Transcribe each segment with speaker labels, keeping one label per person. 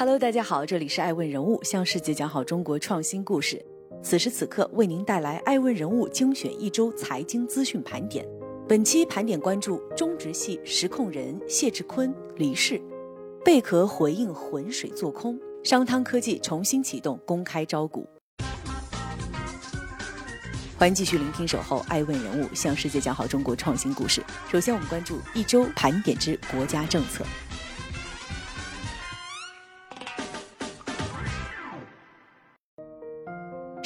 Speaker 1: Hello，大家好，这里是爱问人物，向世界讲好中国创新故事。此时此刻，为您带来爱问人物精选一周财经资讯盘点。本期盘点关注中植系实控人谢志坤离世，贝壳回应浑水做空，商汤科技重新启动公开招股。欢迎继续聆听《守候爱问人物》，向世界讲好中国创新故事。首先，我们关注一周盘点之国家政策。“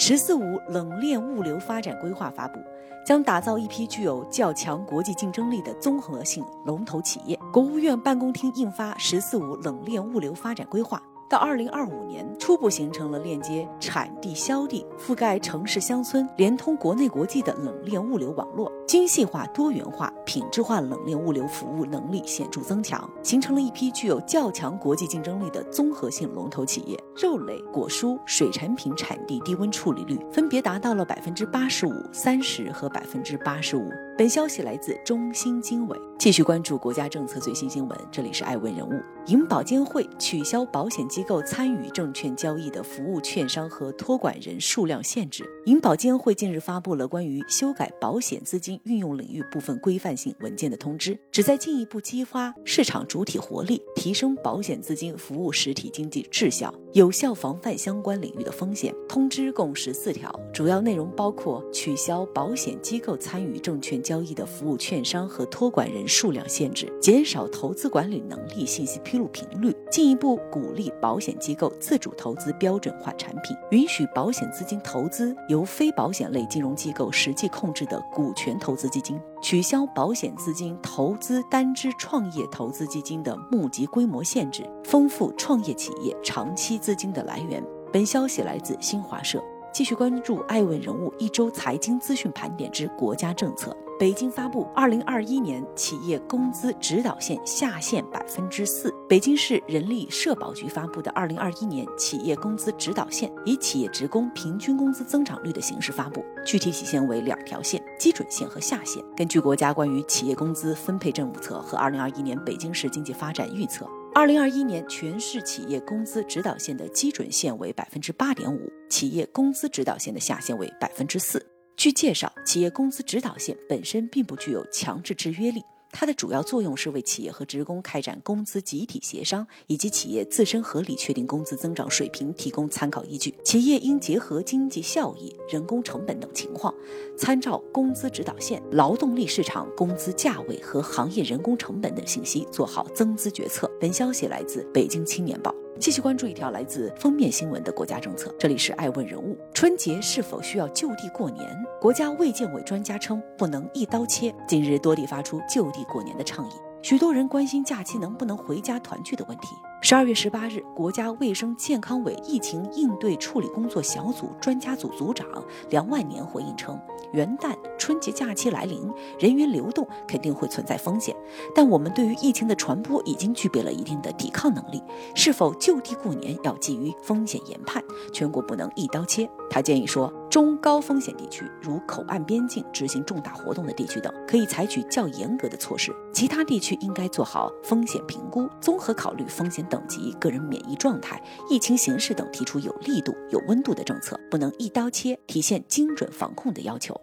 Speaker 1: 十四五”冷链物流发展规划发布，将打造一批具有较强国际竞争力的综合性龙头企业。国务院办公厅印发《“十四五”冷链物流发展规划》。到二零二五年，初步形成了链接产地、销地、覆盖城市、乡村、连通国内国际的冷链物流网络，精细化、多元化、品质化冷链物流服务能力显著增强，形成了一批具有较强国际竞争力的综合性龙头企业。肉类、果蔬、水产品产地低温处理率分别达到了百分之八十五、三十和百分之八十五。本消息来自中新经纬。继续关注国家政策最新新闻，这里是爱问人物。银保监会取消保险机构参与证券交易的服务券商和托管人数量限制。银保监会近日发布了关于修改保险资金运用领域部分规范性文件的通知，旨在进一步激发市场主体活力，提升保险资金服务实体经济质效，有效防范相关领域的风险。通知共十四条，主要内容包括取消保险机构参与证券。交易的服务券商和托管人数量限制，减少投资管理能力信息披露频率，进一步鼓励保险机构自主投资标准化产品，允许保险资金投资由非保险类金融机构实际控制的股权投资基金，取消保险资金投资单支创业投资基金的募集规模限制，丰富创业企业长期资金的来源。本消息来自新华社。继续关注爱问人物一周财经资讯盘点之国家政策。北京发布二零二一年企业工资指导线下限百分之四。北京市人力社保局发布的二零二一年企业工资指导线，以企业职工平均工资增长率的形式发布，具体体现为两条线：基准线和下限。根据国家关于企业工资分配政策和二零二一年北京市经济发展预测，二零二一年全市企业工资指导线的基准线为百分之八点五，企业工资指导线的下限为百分之四。据介绍，企业工资指导线本身并不具有强制制约力，它的主要作用是为企业和职工开展工资集体协商以及企业自身合理确定工资增长水平提供参考依据。企业应结合经济效益、人工成本等情况，参照工资指导线、劳动力市场工资价位和行业人工成本等信息，做好增资决策。本消息来自《北京青年报》。继续关注一条来自封面新闻的国家政策，这里是爱问人物。春节是否需要就地过年？国家卫健委专家称不能一刀切。近日多地发出就地过年的倡议，许多人关心假期能不能回家团聚的问题。十二月十八日，国家卫生健康委疫情应对处理工作小组专家组组长梁万年回应称。元旦、春节假期来临，人员流动肯定会存在风险，但我们对于疫情的传播已经具备了一定的抵抗能力。是否就地过年，要基于风险研判，全国不能一刀切。他建议说，中高风险地区，如口岸边境执行重大活动的地区等，可以采取较严格的措施；其他地区应该做好风险评估，综合考虑风险等级、个人免疫状态、疫情形势等，提出有力度、有温度的政策，不能一刀切，体现精准防控的要求。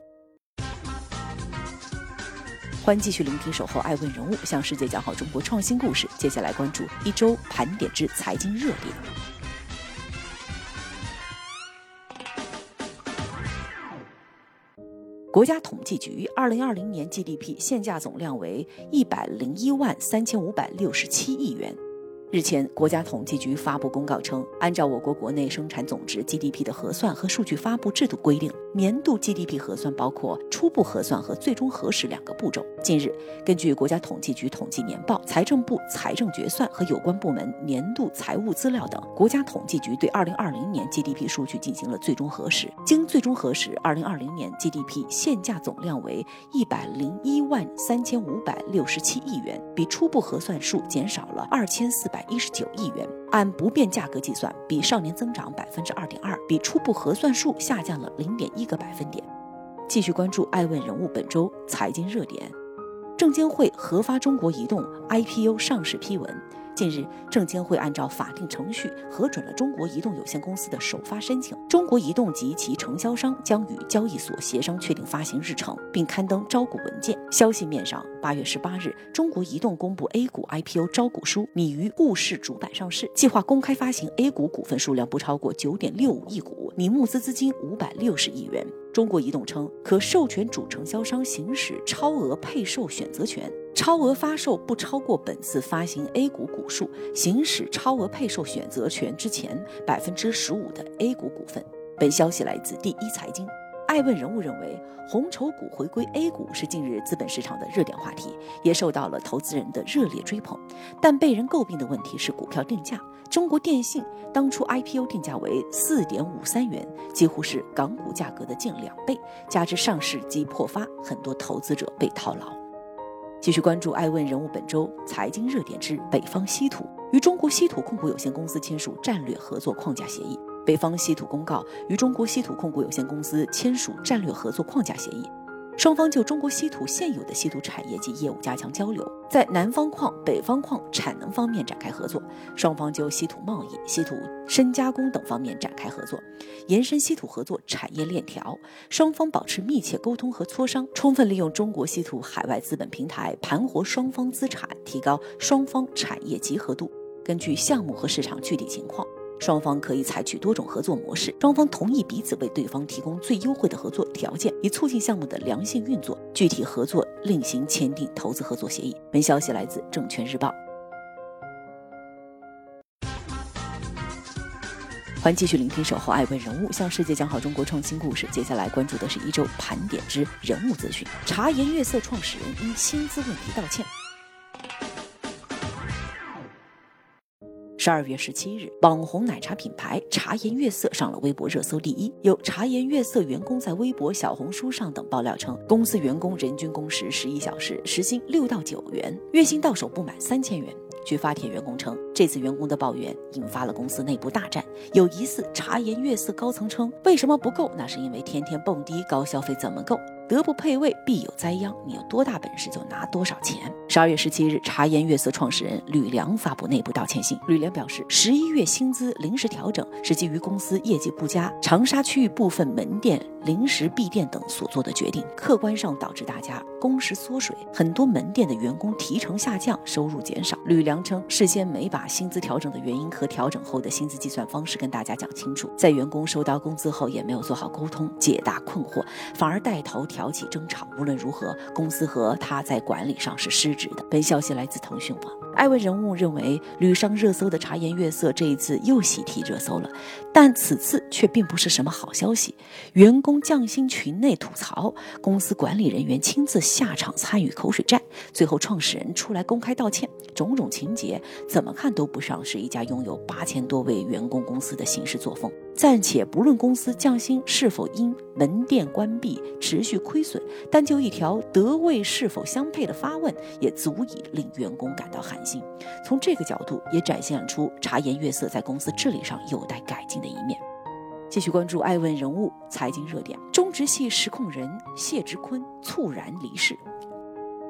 Speaker 1: 欢迎继续聆听《守候爱问人物》，向世界讲好中国创新故事。接下来关注一周盘点之财经热点。国家统计局二零二零年 GDP 现价总量为一百零一万三千五百六十七亿元。日前，国家统计局发布公告称，按照我国国内生产总值 GDP 的核算和数据发布制度规定，年度 GDP 核算包括初步核算和最终核实两个步骤。近日，根据国家统计局统计年报、财政部财政决算和有关部门年度财务资料等，国家统计局对2020年 GDP 数据进行了最终核实。经最终核实，2020年 GDP 现价总量为101万3567亿元，比初步核算数减少了2400。一十九亿元，按不变价格计算，比上年增长百分之二点二，比初步核算数下降了零点一个百分点。继续关注爱问人物本周财经热点，证监会核发中国移动 IPO 上市批文，近日，证监会按照法定程序核准了中国移动有限公司的首发申请。中国移动及其承销商将与交易所协商确定发行日程，并刊登招股文件。消息面上，八月十八日，中国移动公布 A 股 IPO 招股书，拟于沪市主板上市，计划公开发行 A 股股份数量不超过九点六五亿股，拟募资资金五百六十亿元。中国移动称，可授权主承销商行使超额配售选择权。超额发售不超过本次发行 A 股股数行使超额配售选择权之前百分之十五的 A 股股份。本消息来自第一财经。爱问人物认为，红筹股回归 A 股是近日资本市场的热点话题，也受到了投资人的热烈追捧。但被人诟病的问题是股票定价。中国电信当初 IPO 定价为四点五三元，几乎是港股价格的近两倍，加之上市即破发，很多投资者被套牢。继续关注爱问人物本周财经热点之北方稀土与中国稀土控股有限公司签署战略合作框架协议。北方稀土公告与中国稀土控股有限公司签署战略合作框架协议。双方就中国稀土现有的稀土产业及业务加强交流，在南方矿、北方矿产能方面展开合作；双方就稀土贸易、稀土深加工等方面展开合作，延伸稀土合作产业链条。双方保持密切沟通和磋商，充分利用中国稀土海外资本平台盘活双方资产，提高双方产业集合度。根据项目和市场具体情况。双方可以采取多种合作模式，双方同意彼此为对方提供最优惠的合作条件，以促进项目的良性运作。具体合作另行签订投资合作协议。本消息来自证券日报。欢迎继续聆听《守候爱问人物》，向世界讲好中国创新故事。接下来关注的是一周盘点之人物资讯。茶颜悦色创始人因薪资问题道歉。十二月十七日，网红奶茶品牌茶颜悦色上了微博热搜第一。有茶颜悦色员工在微博、小红书上等爆料称，公司员工人均工时十一小时，时薪六到九元，月薪到手不满三千元。据发帖员工称，这次员工的抱怨引发了公司内部大战。有疑似茶颜悦色高层称，为什么不够？那是因为天天蹦迪，高消费怎么够？德不配位，必有灾殃。你有多大本事就拿多少钱。十二月十七日，茶颜悦色创始人吕梁发布内部道歉信。吕梁表示，十一月薪资临时调整是基于公司业绩不佳、长沙区域部分门店临时闭店等所做的决定，客观上导致大家工时缩水，很多门店的员工提成下降，收入减少。吕梁称，事先没把薪资调整的原因和调整后的薪资计算方式跟大家讲清楚，在员工收到工资后也没有做好沟通，解答困惑，反而带头调。挑起争吵，无论如何，公司和他在管理上是失职的。本消息来自腾讯网。艾问人物认为，屡上热搜的茶颜悦色这一次又喜提热搜了，但此次却并不是什么好消息。员工降薪群内吐槽，公司管理人员亲自下场参与口水战，最后创始人出来公开道歉，种种情节怎么看都不像是一家拥有八千多位员工公司的行事作风。暂且不论公司降薪是否因门店关闭持续亏损，单就一条德位是否相配的发问，也足以令员工感到寒心。从这个角度，也展现出茶颜悦色在公司治理上有待改进的一面。继续关注爱问人物财经热点，中植系实控人谢直坤猝然离世。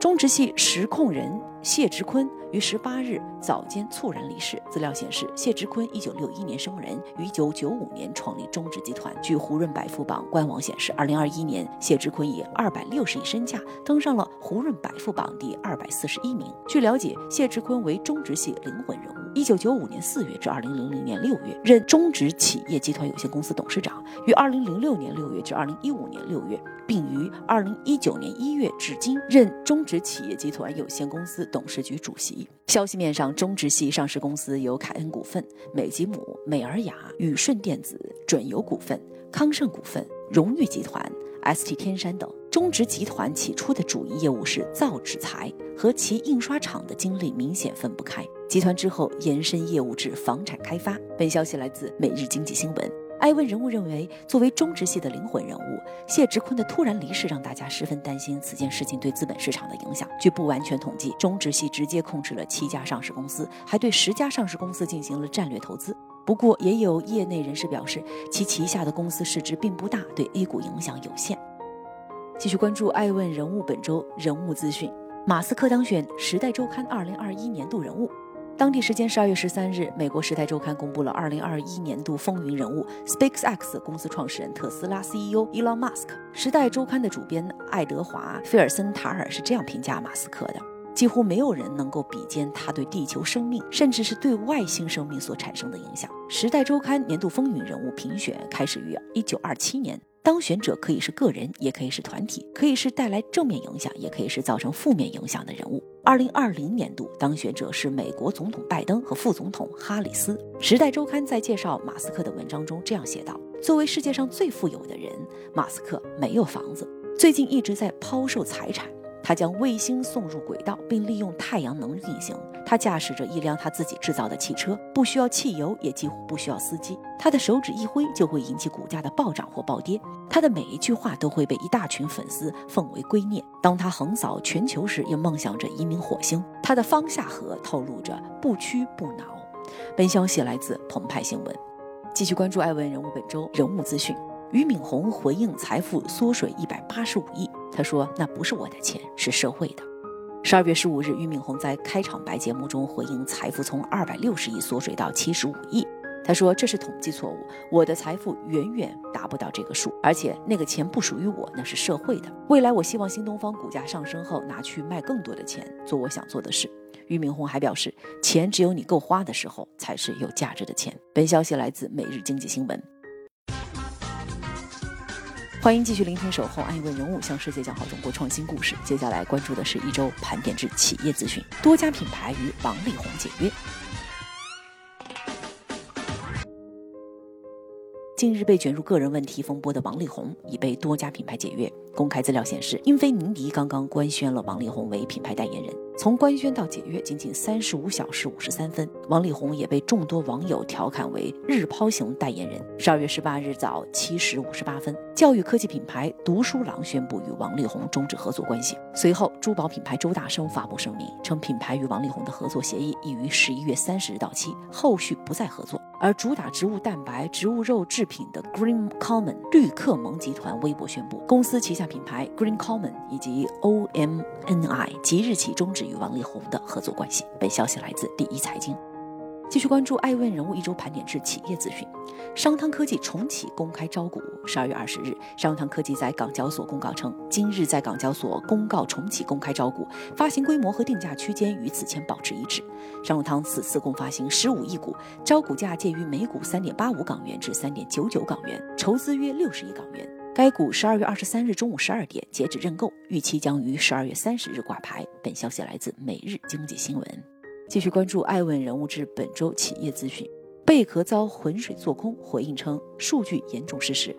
Speaker 1: 中植系实控人谢直坤于十八日早间猝然离世。资料显示，谢直坤一九六一年生人，于一九九五年创立中植集团。据胡润百富榜官网显示，二零二一年，谢直坤以二百六十亿身价登上了胡润百富榜第二百四十一名。据了解，谢直坤为中植系灵魂人物。一九九五年四月至二零零零年六月，任中植企业集团有限公司董事长；于二零零六年六月至二零一五年六月，并于二零一九年一月至今任中植企业集团有限公司董事局主席。消息面上，中植系上市公司有凯恩股份、美吉姆、美尔雅、宇顺电子、准油股份、康盛股份、荣誉集团。ST 天山等中植集团起初的主营业务是造纸材，和其印刷厂的经历明显分不开。集团之后延伸业务至房产开发。本消息来自《每日经济新闻》。艾问人物认为，作为中植系的灵魂人物，谢直坤的突然离世让大家十分担心此件事情对资本市场的影响。据不完全统计，中植系直接控制了七家上市公司，还对十家上市公司进行了战略投资。不过，也有业内人士表示，其旗下的公司市值并不大，对 A 股影响有限。继续关注爱问人物本周人物资讯：马斯克当选《时代周刊》二零二一年度人物。当地时间十二月十三日，美国《时代周刊》公布了二零二一年度风云人物 SpaceX 公司创始人特斯拉 CEO Elon Musk。《时代周刊》的主编爱德华·菲尔森塔尔是这样评价马斯克的：几乎没有人能够比肩他对地球生命，甚至是对外星生命所产生的影响。《时代周刊》年度风云人物评选开始于一九二七年。当选者可以是个人，也可以是团体，可以是带来正面影响，也可以是造成负面影响的人物。二零二零年度当选者是美国总统拜登和副总统哈里斯。《时代周刊》在介绍马斯克的文章中这样写道：“作为世界上最富有的人，马斯克没有房子，最近一直在抛售财产。”他将卫星送入轨道，并利用太阳能运行。他驾驶着一辆他自己制造的汽车，不需要汽油，也几乎不需要司机。他的手指一挥，就会引起股价的暴涨或暴跌。他的每一句话都会被一大群粉丝奉为圭臬。当他横扫全球时，也梦想着移民火星。他的方下河透露着不屈不挠。本消息来自澎湃新闻。继续关注艾文人物本周人物资讯。俞敏洪回应财富缩水一百八十五亿。他说：“那不是我的钱，是社会的。”十二月十五日，俞敏洪在开场白节目中回应财富从二百六十亿缩水到七十五亿。他说：“这是统计错误，我的财富远远达不到这个数，而且那个钱不属于我，那是社会的。未来我希望新东方股价上升后拿去卖更多的钱，做我想做的事。”俞敏洪还表示：“钱只有你够花的时候，才是有价值的钱。”本消息来自《每日经济新闻》。欢迎继续聆听《守候》，爱问人物向世界讲好中国创新故事。接下来关注的是一周盘点之企业资讯，多家品牌与王力宏解约。近日被卷入个人问题风波的王力宏已被多家品牌解约。公开资料显示，英菲尼迪刚刚官宣了王力宏为品牌代言人。从官宣到解约，仅仅三十五小时五十三分，王力宏也被众多网友调侃为“日抛型代言人”。十二月十八日早七时五十八分，教育科技品牌读书郎宣布与王力宏终止合作关系。随后，珠宝品牌周大生发布声明称，品牌与王力宏的合作协议已于十一月三十日到期，后续不再合作。而主打植物蛋白、植物肉制品的 Green Common 绿客蒙集团微博宣布，公司旗下品牌 Green Common 以及 OMNI 即日起终止。与王力宏的合作关系。本消息来自第一财经。继续关注爱问人物一周盘点至企业资讯。商汤科技重启公开招股。十二月二十日，商汤科技在港交所公告称，今日在港交所公告重启公开招股，发行规模和定价区间与此前保持一致。商汤此次共发行十五亿股，招股价介于每股三点八五港元至三点九九港元，筹资约六十亿港元。该股十二月二十三日中午十二点截止认购，预期将于十二月三十日挂牌。本消息来自《每日经济新闻》。继续关注爱问人物志本周企业资讯。贝壳遭浑水做空，回应称数据严重失实。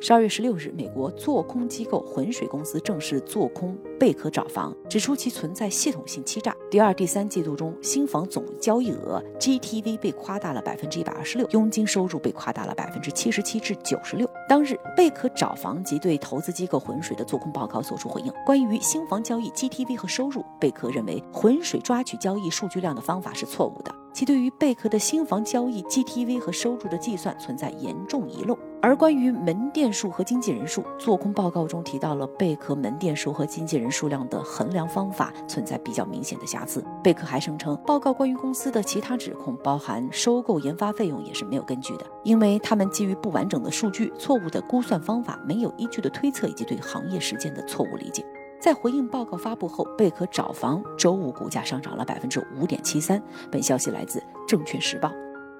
Speaker 1: 十二月十六日，美国做空机构浑水公司正式做空贝壳找房，指出其存在系统性欺诈。第二、第三季度中，新房总交易额 GTV 被夸大了百分之一百二十六，佣金收入被夸大了百分之七十七至九十六。当日，贝壳找房及对投资机构浑水的做空报告作出回应。关于新房交易 GTV 和收入，贝壳认为浑水抓取交易数据量的方法是错误的。其对于贝壳的新房交易 GTV 和收入的计算存在严重遗漏，而关于门店数和经纪人数，做空报告中提到了贝壳门店数和经纪人数量的衡量方法存在比较明显的瑕疵。贝壳还声称，报告关于公司的其他指控，包含收购研发费用，也是没有根据的，因为他们基于不完整的数据、错误的估算方法、没有依据的推测以及对行业实践的错误理解。在回应报告发布后，贝壳找房周五股价上涨了百分之五点七三。本消息来自《证券时报》。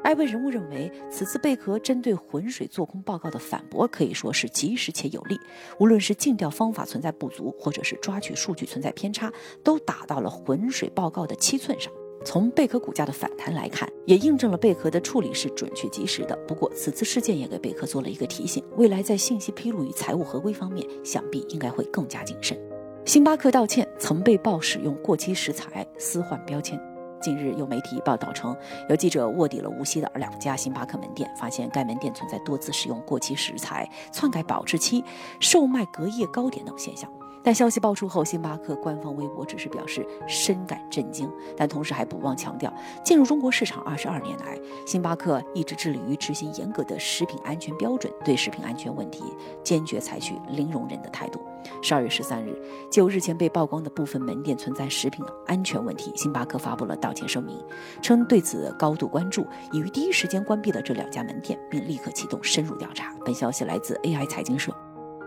Speaker 1: 艾问人物认为，此次贝壳针对浑水做空报告的反驳可以说是及时且有力。无论是尽调方法存在不足，或者是抓取数据存在偏差，都打到了浑水报告的七寸上。从贝壳股价的反弹来看，也印证了贝壳的处理是准确及时的。不过，此次事件也给贝壳做了一个提醒：未来在信息披露与财务合规方面，想必应该会更加谨慎。星巴克道歉，曾被曝使用过期食材私换标签。近日有媒体报道称，有记者卧底了无锡的两家星巴克门店，发现该门店存在多次使用过期食材、篡改保质期、售卖隔夜糕点等现象。但消息爆出后，星巴克官方微博只是表示深感震惊，但同时还不忘强调，进入中国市场二十二年来，星巴克一直致力于执行严格的食品安全标准，对食品安全问题坚决采取零容忍的态度。十二月十三日，就日前被曝光的部分门店存在食品安全问题，星巴克发布了道歉声明，称对此高度关注，已于第一时间关闭了这两家门店，并立刻启动深入调查。本消息来自 AI 财经社。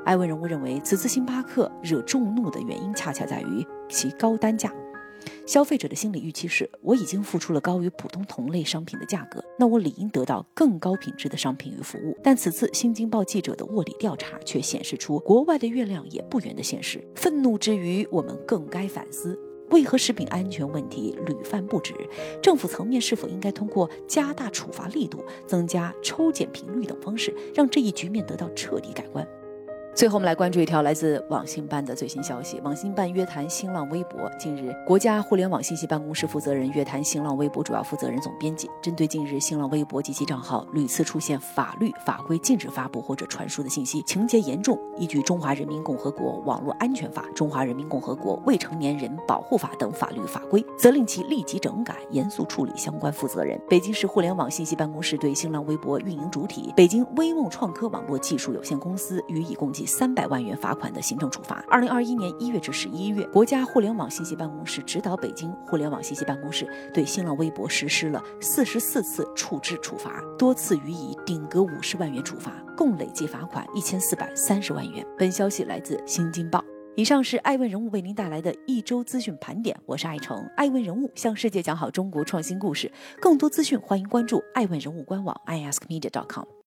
Speaker 1: 艾文人物认为，此次星巴克惹众怒的原因，恰恰在于其高单价。消费者的心理预期是：我已经付出了高于普通同类商品的价格，那我理应得到更高品质的商品与服务。但此次《新京报》记者的卧底调查却显示出国外的月亮也不圆的现实。愤怒之余，我们更该反思：为何食品安全问题屡犯不止？政府层面是否应该通过加大处罚力度、增加抽检频率等方式，让这一局面得到彻底改观？最后，我们来关注一条来自网信办的最新消息。网信办约谈新浪微博。近日，国家互联网信息办公室负责人约谈新浪微博主要负责人、总编辑，针对近日新浪微博及其账号屡次出现法律法规禁止发布或者传输的信息，情节严重，依据《中华人民共和国网络安全法》《中华人民共和国未成年人保护法》等法律法规，责令其立即整改，严肃处理相关负责人。北京市互联网信息办公室对新浪微博运营主体北京微梦创科网络技术有限公司予以共计。三百万元罚款的行政处罚。二零二一年一月至十一月，国家互联网信息办公室指导北京互联网信息办公室对新浪微博实施了四十四次处置处罚，多次予以顶格五十万元处罚，共累计罚款一千四百三十万元。本消息来自《新京报》。以上是爱问人物为您带来的一周资讯盘点，我是爱成。爱问人物向世界讲好中国创新故事，更多资讯欢迎关注爱问人物官网 iaskmedia.com。